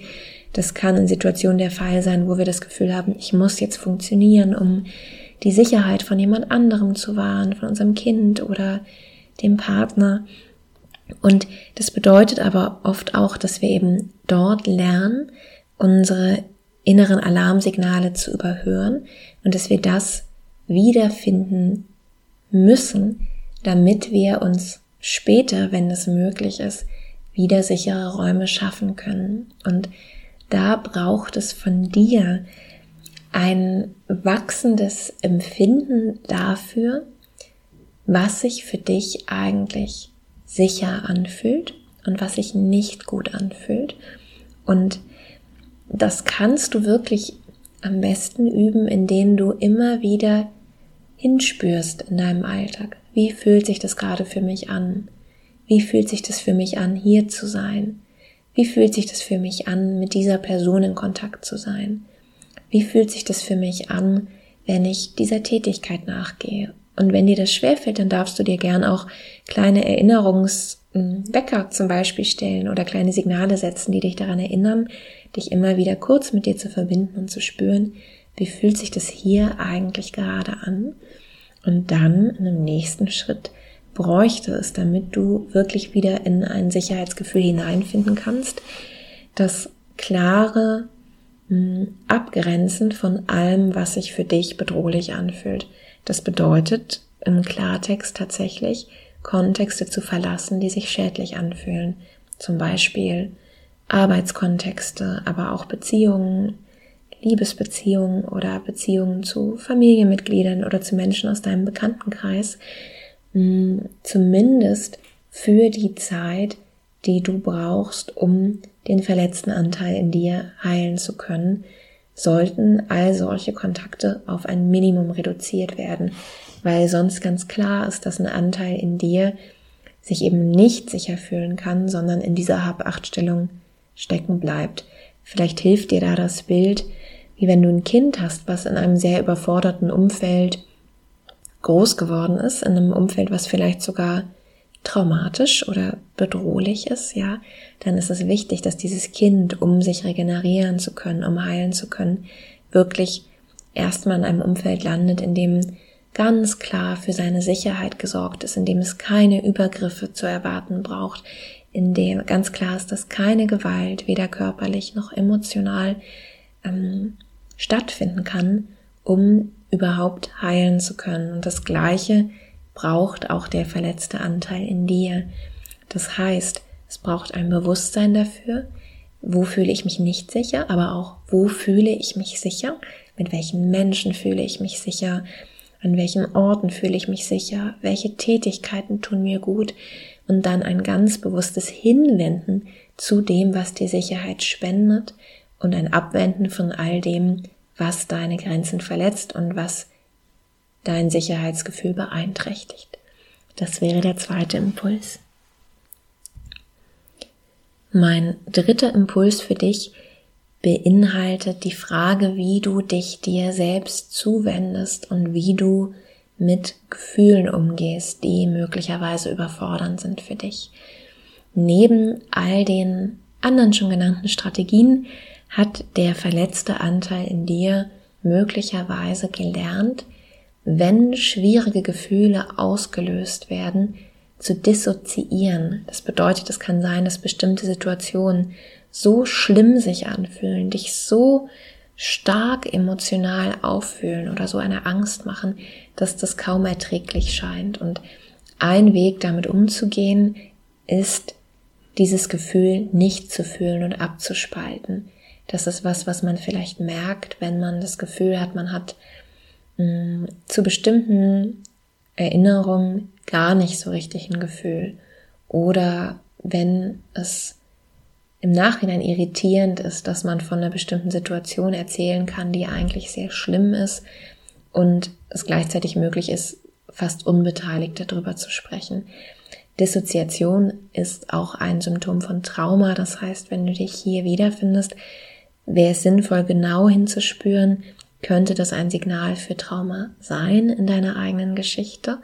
Das kann in Situationen der Fall sein, wo wir das Gefühl haben, ich muss jetzt funktionieren, um die Sicherheit von jemand anderem zu wahren, von unserem Kind oder dem Partner. Und das bedeutet aber oft auch, dass wir eben dort lernen, unsere inneren Alarmsignale zu überhören und dass wir das wiederfinden müssen, damit wir uns später, wenn es möglich ist, wieder sichere Räume schaffen können. Und da braucht es von dir ein wachsendes Empfinden dafür, was sich für dich eigentlich sicher anfühlt und was sich nicht gut anfühlt. Und das kannst du wirklich am besten üben, indem du immer wieder hinspürst in deinem Alltag. Wie fühlt sich das gerade für mich an? Wie fühlt sich das für mich an, hier zu sein? Wie fühlt sich das für mich an, mit dieser Person in Kontakt zu sein? Wie fühlt sich das für mich an, wenn ich dieser Tätigkeit nachgehe? Und wenn dir das schwerfällt, dann darfst du dir gern auch kleine Erinnerungswecker zum Beispiel stellen oder kleine Signale setzen, die dich daran erinnern, dich immer wieder kurz mit dir zu verbinden und zu spüren, wie fühlt sich das hier eigentlich gerade an. Und dann in einem nächsten Schritt bräuchte es, damit du wirklich wieder in ein Sicherheitsgefühl hineinfinden kannst, das klare Abgrenzen von allem, was sich für dich bedrohlich anfühlt. Das bedeutet im Klartext tatsächlich, Kontexte zu verlassen, die sich schädlich anfühlen. Zum Beispiel Arbeitskontexte, aber auch Beziehungen, Liebesbeziehungen oder Beziehungen zu Familienmitgliedern oder zu Menschen aus deinem Bekanntenkreis, hm, zumindest für die Zeit, die du brauchst, um den verletzten Anteil in dir heilen zu können, sollten all solche Kontakte auf ein Minimum reduziert werden, weil sonst ganz klar ist, dass ein Anteil in dir sich eben nicht sicher fühlen kann, sondern in dieser Hab-Acht-Stellung stecken bleibt. Vielleicht hilft dir da das Bild, wie wenn du ein Kind hast, was in einem sehr überforderten Umfeld groß geworden ist, in einem Umfeld, was vielleicht sogar traumatisch oder bedrohlich ist, ja, dann ist es wichtig, dass dieses Kind, um sich regenerieren zu können, um heilen zu können, wirklich erstmal in einem Umfeld landet, in dem ganz klar für seine Sicherheit gesorgt ist, in dem es keine Übergriffe zu erwarten braucht, in dem ganz klar ist, dass keine Gewalt, weder körperlich noch emotional, ähm, stattfinden kann, um überhaupt heilen zu können. Und das Gleiche braucht auch der verletzte Anteil in dir. Das heißt, es braucht ein Bewusstsein dafür, wo fühle ich mich nicht sicher, aber auch wo fühle ich mich sicher, mit welchen Menschen fühle ich mich sicher, an welchen Orten fühle ich mich sicher, welche Tätigkeiten tun mir gut? Und dann ein ganz bewusstes Hinwenden zu dem, was dir Sicherheit spendet und ein Abwenden von all dem, was deine Grenzen verletzt und was dein Sicherheitsgefühl beeinträchtigt. Das wäre der zweite Impuls. Mein dritter Impuls für dich beinhaltet die Frage, wie du dich dir selbst zuwendest und wie du mit Gefühlen umgehst, die möglicherweise überfordernd sind für dich. Neben all den anderen schon genannten Strategien hat der verletzte Anteil in dir möglicherweise gelernt, wenn schwierige Gefühle ausgelöst werden, zu dissoziieren. Das bedeutet, es kann sein, dass bestimmte Situationen so schlimm sich anfühlen, dich so stark emotional auffühlen oder so eine Angst machen, dass das kaum erträglich scheint. Und ein Weg damit umzugehen ist, dieses Gefühl nicht zu fühlen und abzuspalten. Das ist was, was man vielleicht merkt, wenn man das Gefühl hat, man hat mh, mm, zu bestimmten Erinnerungen gar nicht so richtig ein Gefühl. Oder wenn es im Nachhinein irritierend ist, dass man von einer bestimmten Situation erzählen kann, die eigentlich sehr schlimm ist und es gleichzeitig möglich ist, fast unbeteiligt darüber zu sprechen. Dissoziation ist auch ein Symptom von Trauma. Das heißt, wenn du dich hier wiederfindest, wäre es sinnvoll, genau hinzuspüren, könnte das ein Signal für Trauma sein in deiner eigenen Geschichte.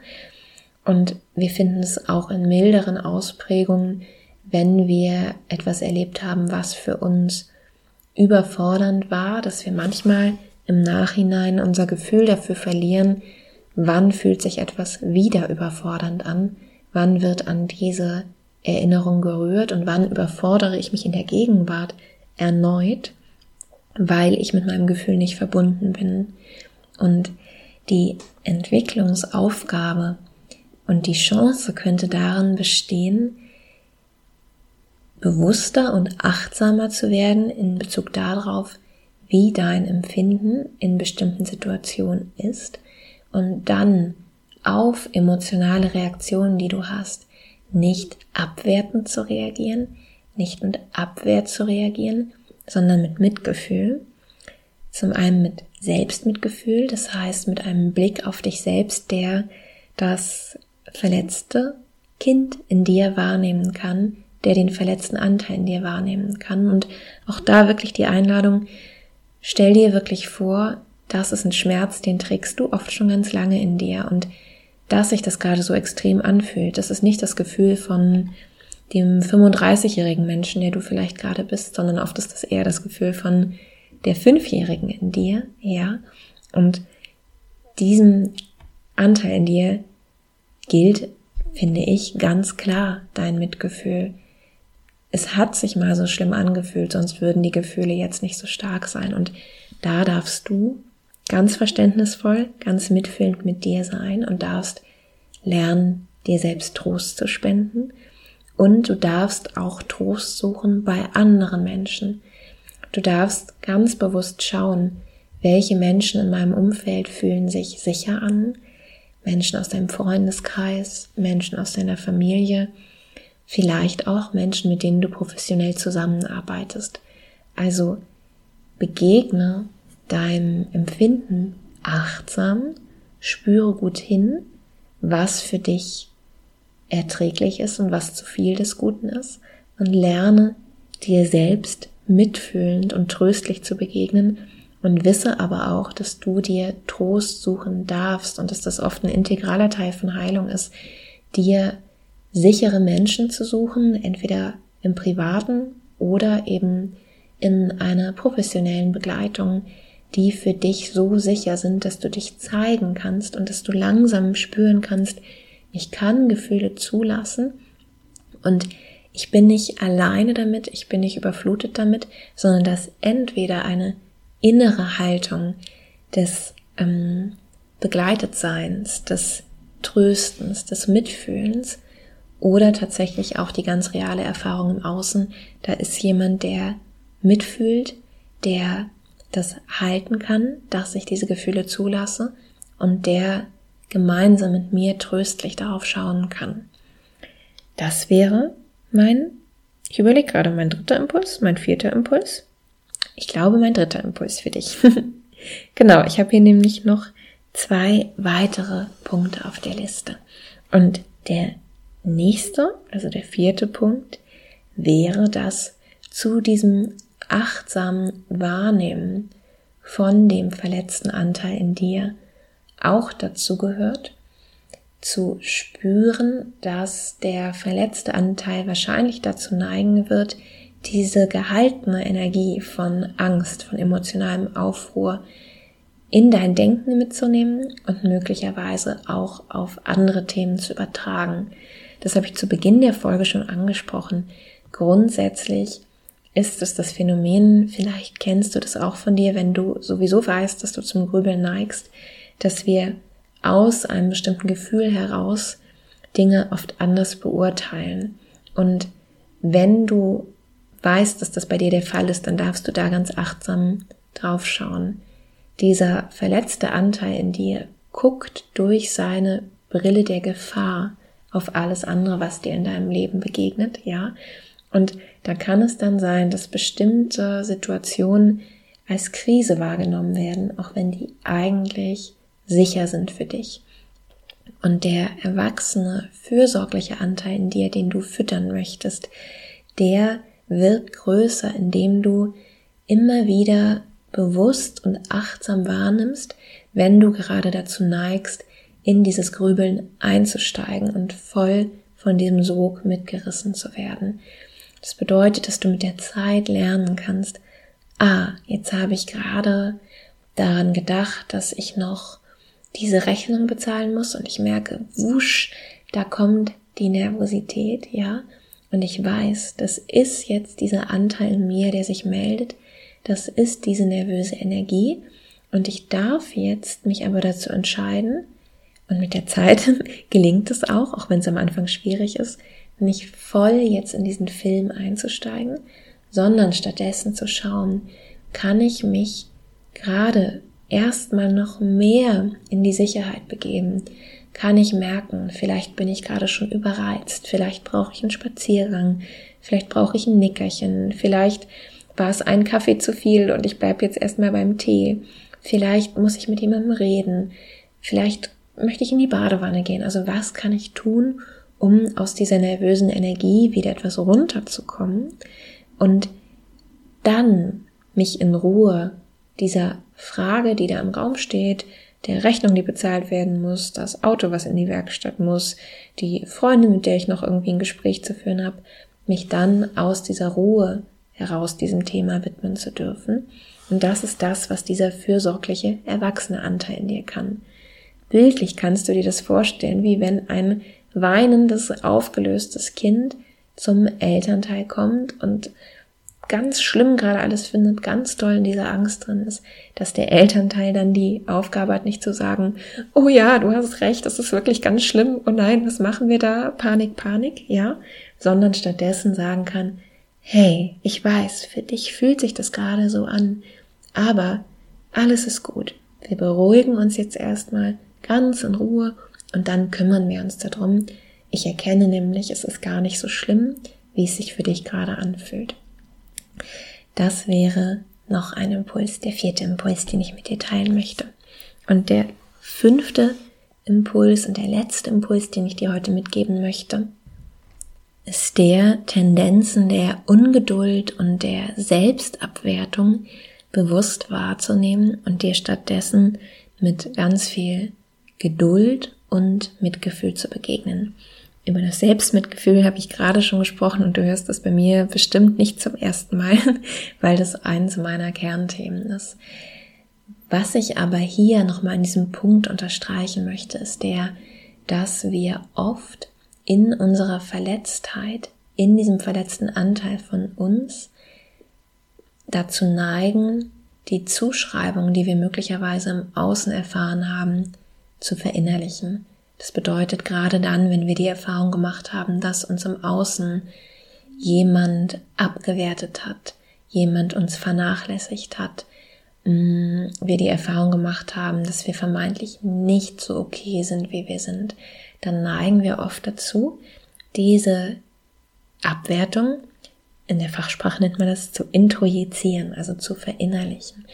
Und wir finden es auch in milderen Ausprägungen, wenn wir etwas erlebt haben, was für uns überfordernd war, dass wir manchmal im Nachhinein unser Gefühl dafür verlieren, wann fühlt sich etwas wieder überfordernd an, wann wird an diese Erinnerung gerührt und wann überfordere ich mich in der Gegenwart erneut weil ich mit meinem Gefühl nicht verbunden bin. Und die Entwicklungsaufgabe und die Chance könnte darin bestehen, bewusster und achtsamer zu werden in Bezug darauf, wie dein Empfinden in bestimmten Situationen ist und dann auf emotionale Reaktionen, die du hast, nicht abwertend zu reagieren, nicht mit Abwehr zu reagieren, sondern mit Mitgefühl. Zum einen mit Selbstmitgefühl, das heißt mit einem Blick auf dich selbst, der das verletzte Kind in dir wahrnehmen kann, der den verletzten Anteil in dir wahrnehmen kann. Und auch da wirklich die Einladung, stell dir wirklich vor, das ist ein Schmerz, den trägst du oft schon ganz lange in dir und dass sich das gerade so extrem anfühlt. Das ist nicht das Gefühl von dem 35-jährigen Menschen, der du vielleicht gerade bist, sondern oft ist das eher das Gefühl von der Fünfjährigen in dir, ja. Und diesem Anteil in dir gilt, finde ich, ganz klar dein Mitgefühl. Es hat sich mal so schlimm angefühlt, sonst würden die Gefühle jetzt nicht so stark sein. Und da darfst du ganz verständnisvoll, ganz mitfühlend mit dir sein und darfst lernen, dir selbst Trost zu spenden. Und du darfst auch Trost suchen bei anderen Menschen. Du darfst ganz bewusst schauen, welche Menschen in meinem Umfeld fühlen sich sicher an, Menschen aus deinem Freundeskreis, Menschen aus deiner Familie, vielleicht auch Menschen, mit denen du professionell zusammenarbeitest. Also begegne deinem Empfinden achtsam, spüre gut hin, was für dich erträglich ist und was zu viel des Guten ist. Und lerne dir selbst mitfühlend und tröstlich zu begegnen. Und wisse aber auch, dass du dir Trost suchen darfst und dass das oft ein integraler Teil von Heilung ist, dir sichere Menschen zu suchen, entweder im privaten oder eben in einer professionellen Begleitung, die für dich so sicher sind, dass du dich zeigen kannst und dass du langsam spüren kannst, ich kann Gefühle zulassen und ich bin nicht alleine damit, ich bin nicht überflutet damit, sondern dass entweder eine innere Haltung des ähm, Begleitetseins, des Tröstens, des Mitfühlens oder tatsächlich auch die ganz reale Erfahrung im Außen. Da ist jemand, der mitfühlt, der das halten kann, dass ich diese Gefühle zulasse und der gemeinsam mit mir tröstlich darauf schauen kann. Das wäre mein, ich überlege gerade, mein dritter Impuls, mein vierter Impuls. Ich glaube, mein dritter Impuls für dich. genau, ich habe hier nämlich noch zwei weitere Punkte auf der Liste. Und der nächste, also der vierte Punkt, wäre das zu diesem achtsamen Wahrnehmen von dem verletzten Anteil in dir auch dazu gehört, zu spüren, dass der verletzte Anteil wahrscheinlich dazu neigen wird, diese gehaltene Energie von Angst, von emotionalem Aufruhr in dein Denken mitzunehmen und möglicherweise auch auf andere Themen zu übertragen. Das habe ich zu Beginn der Folge schon angesprochen. Grundsätzlich ist es das Phänomen, vielleicht kennst du das auch von dir, wenn du sowieso weißt, dass du zum Grübeln neigst, dass wir aus einem bestimmten Gefühl heraus Dinge oft anders beurteilen. Und wenn du weißt, dass das bei dir der Fall ist, dann darfst du da ganz achtsam drauf schauen. Dieser verletzte Anteil in dir guckt durch seine Brille der Gefahr auf alles andere, was dir in deinem Leben begegnet, ja. Und da kann es dann sein, dass bestimmte Situationen als Krise wahrgenommen werden, auch wenn die eigentlich sicher sind für dich. Und der erwachsene, fürsorgliche Anteil in dir, den du füttern möchtest, der wird größer, indem du immer wieder bewusst und achtsam wahrnimmst, wenn du gerade dazu neigst, in dieses Grübeln einzusteigen und voll von diesem Sog mitgerissen zu werden. Das bedeutet, dass du mit der Zeit lernen kannst, ah, jetzt habe ich gerade daran gedacht, dass ich noch diese Rechnung bezahlen muss. Und ich merke, wusch, da kommt die Nervosität, ja, und ich weiß, das ist jetzt dieser Anteil in mir, der sich meldet, das ist diese nervöse Energie. Und ich darf jetzt mich aber dazu entscheiden, und mit der Zeit gelingt es auch, auch wenn es am Anfang schwierig ist, nicht voll jetzt in diesen Film einzusteigen, sondern stattdessen zu schauen, kann ich mich gerade erstmal noch mehr in die Sicherheit begeben, kann ich merken, vielleicht bin ich gerade schon überreizt, vielleicht brauche ich einen Spaziergang, vielleicht brauche ich ein Nickerchen, vielleicht war es ein Kaffee zu viel und ich bleibe jetzt erstmal beim Tee, vielleicht muss ich mit jemandem reden, vielleicht möchte ich in die Badewanne gehen. Also was kann ich tun, um aus dieser nervösen Energie wieder etwas runterzukommen und dann mich in Ruhe dieser Frage, die da im Raum steht, der Rechnung, die bezahlt werden muss, das Auto, was in die Werkstatt muss, die Freundin, mit der ich noch irgendwie ein Gespräch zu führen habe, mich dann aus dieser Ruhe heraus diesem Thema widmen zu dürfen. Und das ist das, was dieser fürsorgliche, erwachsene Anteil in dir kann. Bildlich kannst du dir das vorstellen, wie wenn ein weinendes, aufgelöstes Kind zum Elternteil kommt und ganz schlimm gerade alles findet, ganz doll in dieser Angst drin ist, dass der Elternteil dann die Aufgabe hat, nicht zu sagen, oh ja, du hast recht, das ist wirklich ganz schlimm, oh nein, was machen wir da? Panik, Panik, ja, sondern stattdessen sagen kann, hey, ich weiß, für dich fühlt sich das gerade so an, aber alles ist gut. Wir beruhigen uns jetzt erstmal ganz in Ruhe und dann kümmern wir uns darum. Ich erkenne nämlich, es ist gar nicht so schlimm, wie es sich für dich gerade anfühlt. Das wäre noch ein Impuls, der vierte Impuls, den ich mit dir teilen möchte. Und der fünfte Impuls und der letzte Impuls, den ich dir heute mitgeben möchte, ist der Tendenzen der Ungeduld und der Selbstabwertung bewusst wahrzunehmen und dir stattdessen mit ganz viel Geduld und Mitgefühl zu begegnen. Über das Selbstmitgefühl habe ich gerade schon gesprochen und du hörst das bei mir bestimmt nicht zum ersten Mal, weil das eins meiner Kernthemen ist. Was ich aber hier nochmal in diesem Punkt unterstreichen möchte, ist der, dass wir oft in unserer Verletztheit, in diesem verletzten Anteil von uns, dazu neigen, die Zuschreibung, die wir möglicherweise im Außen erfahren haben, zu verinnerlichen das bedeutet gerade dann, wenn wir die Erfahrung gemacht haben, dass uns im Außen jemand abgewertet hat, jemand uns vernachlässigt hat, mm, wir die Erfahrung gemacht haben, dass wir vermeintlich nicht so okay sind, wie wir sind, dann neigen wir oft dazu, diese Abwertung, in der Fachsprache nennt man das, zu introjizieren, also zu verinnerlichen.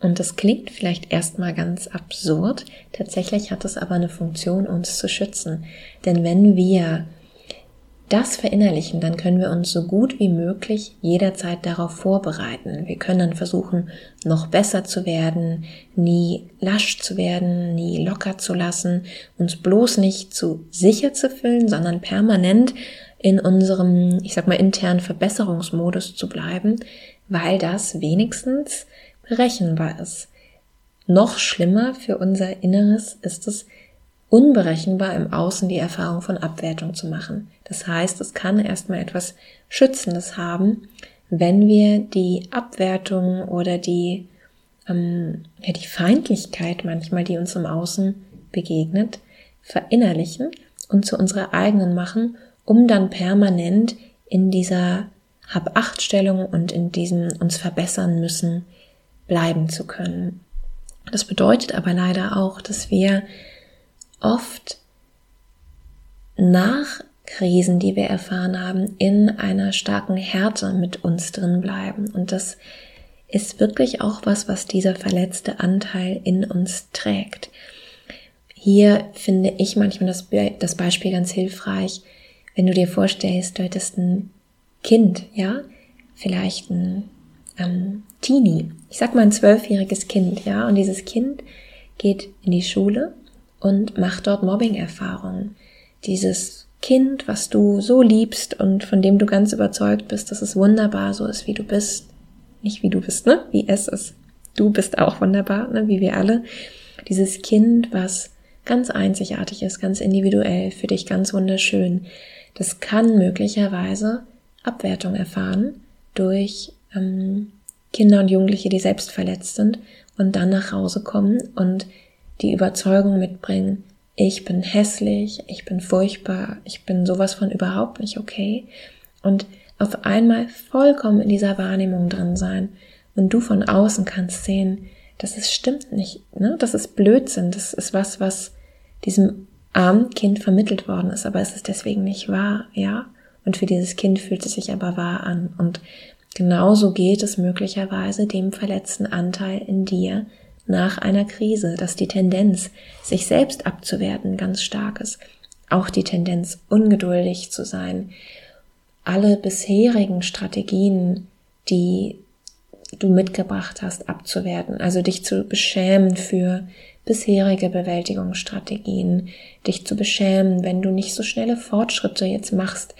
Und das klingt vielleicht erstmal ganz absurd, tatsächlich hat es aber eine Funktion, uns zu schützen. Denn wenn wir das verinnerlichen, dann können wir uns so gut wie möglich jederzeit darauf vorbereiten. Wir können dann versuchen, noch besser zu werden, nie lasch zu werden, nie locker zu lassen, uns bloß nicht zu sicher zu fühlen, sondern permanent in unserem, ich sag mal, internen Verbesserungsmodus zu bleiben, weil das wenigstens berechenbar ist. Noch schlimmer für unser Inneres ist es, unberechenbar im Außen die Erfahrung von Abwertung zu machen. Das heißt, es kann erstmal etwas Schützendes haben, wenn wir die Abwertung oder die, ähm, ja, die Feindlichkeit manchmal, die uns im Außen begegnet, verinnerlichen und zu unserer eigenen machen, um dann permanent in dieser Hab-Acht-Stellung und in diesem uns verbessern müssen bleiben zu können. Das bedeutet aber leider auch, dass wir oft nach Krisen, die wir erfahren haben, in einer starken Härte mit uns drin bleiben. Und das ist wirklich auch was, was dieser verletzte Anteil in uns trägt. Hier finde ich manchmal das, Be das Beispiel ganz hilfreich, wenn du dir vorstellst, du hättest ein Kind, ja, vielleicht ein ähm, Teenie, ich sag mal ein zwölfjähriges Kind, ja, und dieses Kind geht in die Schule und macht dort Mobbing-Erfahrungen. Dieses Kind, was du so liebst und von dem du ganz überzeugt bist, dass es wunderbar so ist, wie du bist. Nicht wie du bist, ne? Wie es ist. Du bist auch wunderbar, ne? Wie wir alle. Dieses Kind, was ganz einzigartig ist, ganz individuell, für dich ganz wunderschön. Das kann möglicherweise Abwertung erfahren durch ähm, Kinder und Jugendliche, die selbst verletzt sind und dann nach Hause kommen und die Überzeugung mitbringen, ich bin hässlich, ich bin furchtbar, ich bin sowas von überhaupt nicht okay und auf einmal vollkommen in dieser Wahrnehmung drin sein und du von außen kannst sehen, dass es stimmt nicht, ne? Das ist Blödsinn, das ist was, was diesem armen Kind vermittelt worden ist, aber es ist deswegen nicht wahr, ja? Und für dieses Kind fühlt es sich aber wahr an und Genauso geht es möglicherweise dem verletzten Anteil in dir nach einer Krise, dass die Tendenz, sich selbst abzuwerten, ganz stark ist. Auch die Tendenz, ungeduldig zu sein. Alle bisherigen Strategien, die du mitgebracht hast, abzuwerten. Also dich zu beschämen für bisherige Bewältigungsstrategien, dich zu beschämen, wenn du nicht so schnelle Fortschritte jetzt machst,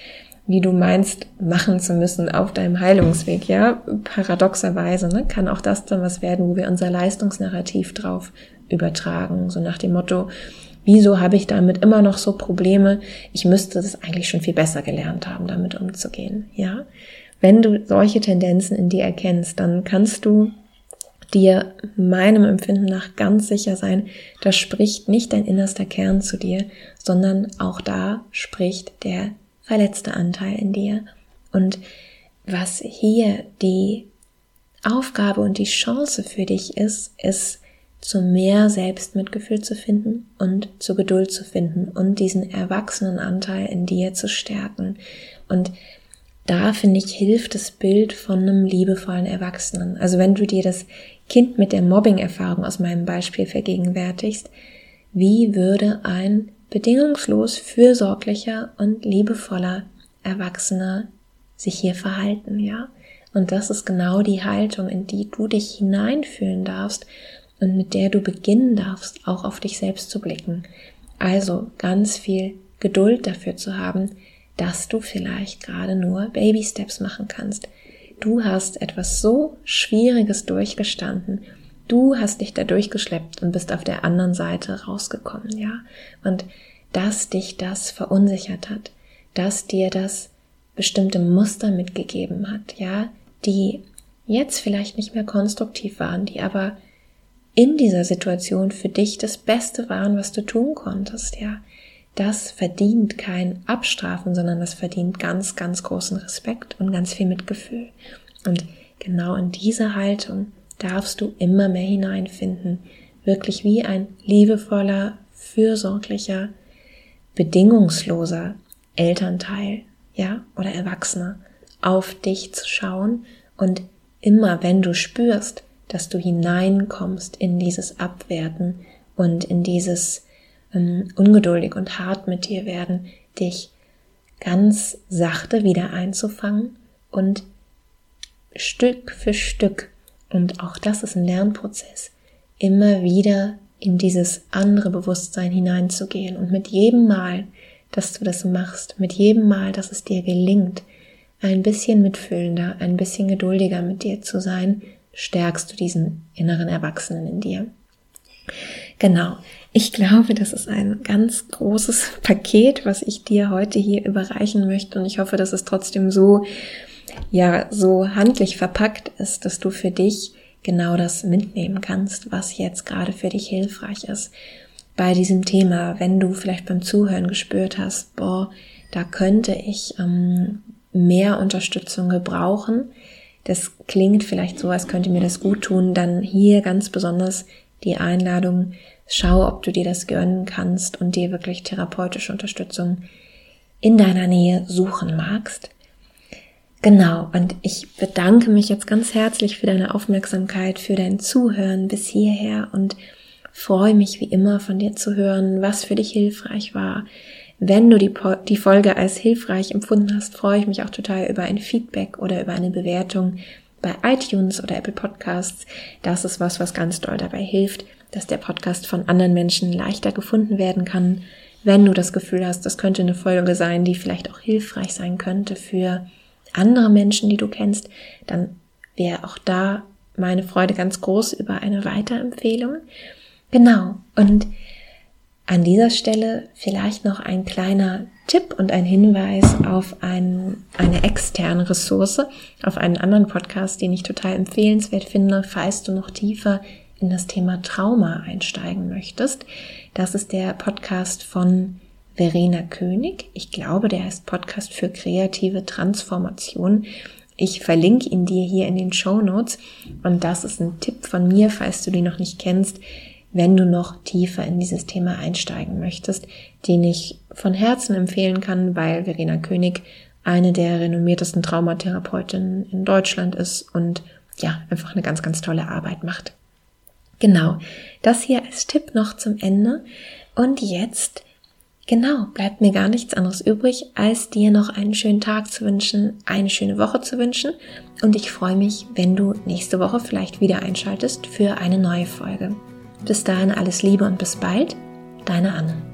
wie du meinst, machen zu müssen auf deinem Heilungsweg, ja? Paradoxerweise, ne, kann auch das dann was werden, wo wir unser Leistungsnarrativ drauf übertragen, so nach dem Motto, wieso habe ich damit immer noch so Probleme? Ich müsste das eigentlich schon viel besser gelernt haben, damit umzugehen, ja? Wenn du solche Tendenzen in dir erkennst, dann kannst du dir meinem Empfinden nach ganz sicher sein, da spricht nicht dein innerster Kern zu dir, sondern auch da spricht der verletzte Anteil in dir. Und was hier die Aufgabe und die Chance für dich ist, ist zu mehr Selbstmitgefühl zu finden und zu Geduld zu finden und diesen erwachsenen Anteil in dir zu stärken. Und da finde ich, hilft das Bild von einem liebevollen Erwachsenen. Also wenn du dir das Kind mit der Mobbing-Erfahrung aus meinem Beispiel vergegenwärtigst, wie würde ein bedingungslos fürsorglicher und liebevoller Erwachsener sich hier verhalten, ja? Und das ist genau die Haltung, in die du dich hineinfühlen darfst und mit der du beginnen darfst, auch auf dich selbst zu blicken. Also ganz viel Geduld dafür zu haben, dass du vielleicht gerade nur Baby Steps machen kannst. Du hast etwas so Schwieriges durchgestanden. Du hast dich da durchgeschleppt und bist auf der anderen Seite rausgekommen, ja? Und dass dich das verunsichert hat, dass dir das bestimmte Muster mitgegeben hat, ja, die jetzt vielleicht nicht mehr konstruktiv waren, die aber in dieser Situation für dich das Beste waren, was du tun konntest, ja das verdient kein Abstrafen, sondern das verdient ganz, ganz großen Respekt und ganz viel Mitgefühl. Und genau in diese Haltung darfst du immer mehr hineinfinden, wirklich wie ein liebevoller, fürsorglicher, bedingungsloser Elternteil, ja, oder Erwachsener, auf dich zu schauen und immer wenn du spürst, dass du hineinkommst in dieses Abwerten und in dieses ähm, ungeduldig und hart mit dir werden, dich ganz sachte wieder einzufangen und Stück für Stück, und auch das ist ein Lernprozess, immer wieder in dieses andere Bewusstsein hineinzugehen. Und mit jedem Mal, dass du das machst, mit jedem Mal, dass es dir gelingt, ein bisschen mitfühlender, ein bisschen geduldiger mit dir zu sein, stärkst du diesen inneren Erwachsenen in dir. Genau. Ich glaube, das ist ein ganz großes Paket, was ich dir heute hier überreichen möchte. Und ich hoffe, dass es trotzdem so, ja, so handlich verpackt ist, dass du für dich genau das mitnehmen kannst, was jetzt gerade für dich hilfreich ist. Bei diesem Thema, wenn du vielleicht beim Zuhören gespürt hast, boah, da könnte ich ähm, mehr Unterstützung gebrauchen. Das klingt vielleicht so, als könnte mir das gut tun, dann hier ganz besonders die Einladung, schau, ob du dir das gönnen kannst und dir wirklich therapeutische Unterstützung in deiner Nähe suchen magst. Genau, und ich bedanke mich jetzt ganz herzlich für deine Aufmerksamkeit, für dein Zuhören bis hierher und freue mich wie immer von dir zu hören, was für dich hilfreich war. Wenn du die, die Folge als hilfreich empfunden hast, freue ich mich auch total über ein Feedback oder über eine Bewertung bei iTunes oder Apple Podcasts. Das ist was, was ganz doll dabei hilft, dass der Podcast von anderen Menschen leichter gefunden werden kann. Wenn du das Gefühl hast, das könnte eine Folge sein, die vielleicht auch hilfreich sein könnte für andere Menschen, die du kennst, dann wäre auch da meine Freude ganz groß über eine Weiterempfehlung. Genau. Und an dieser Stelle vielleicht noch ein kleiner Tipp und ein Hinweis auf ein, eine externe Ressource, auf einen anderen Podcast, den ich total empfehlenswert finde, falls du noch tiefer in das Thema Trauma einsteigen möchtest. Das ist der Podcast von Verena König. Ich glaube, der heißt Podcast für kreative Transformation. Ich verlinke ihn dir hier in den Show Notes und das ist ein Tipp von mir, falls du die noch nicht kennst wenn du noch tiefer in dieses Thema einsteigen möchtest, den ich von Herzen empfehlen kann, weil Verena König eine der renommiertesten Traumatherapeutinnen in Deutschland ist und ja, einfach eine ganz, ganz tolle Arbeit macht. Genau, das hier als Tipp noch zum Ende. Und jetzt Genau, bleibt mir gar nichts anderes übrig, als dir noch einen schönen Tag zu wünschen, eine schöne Woche zu wünschen. Und ich freue mich, wenn du nächste Woche vielleicht wieder einschaltest für eine neue Folge. Bis dahin alles Liebe und bis bald, deine Anne.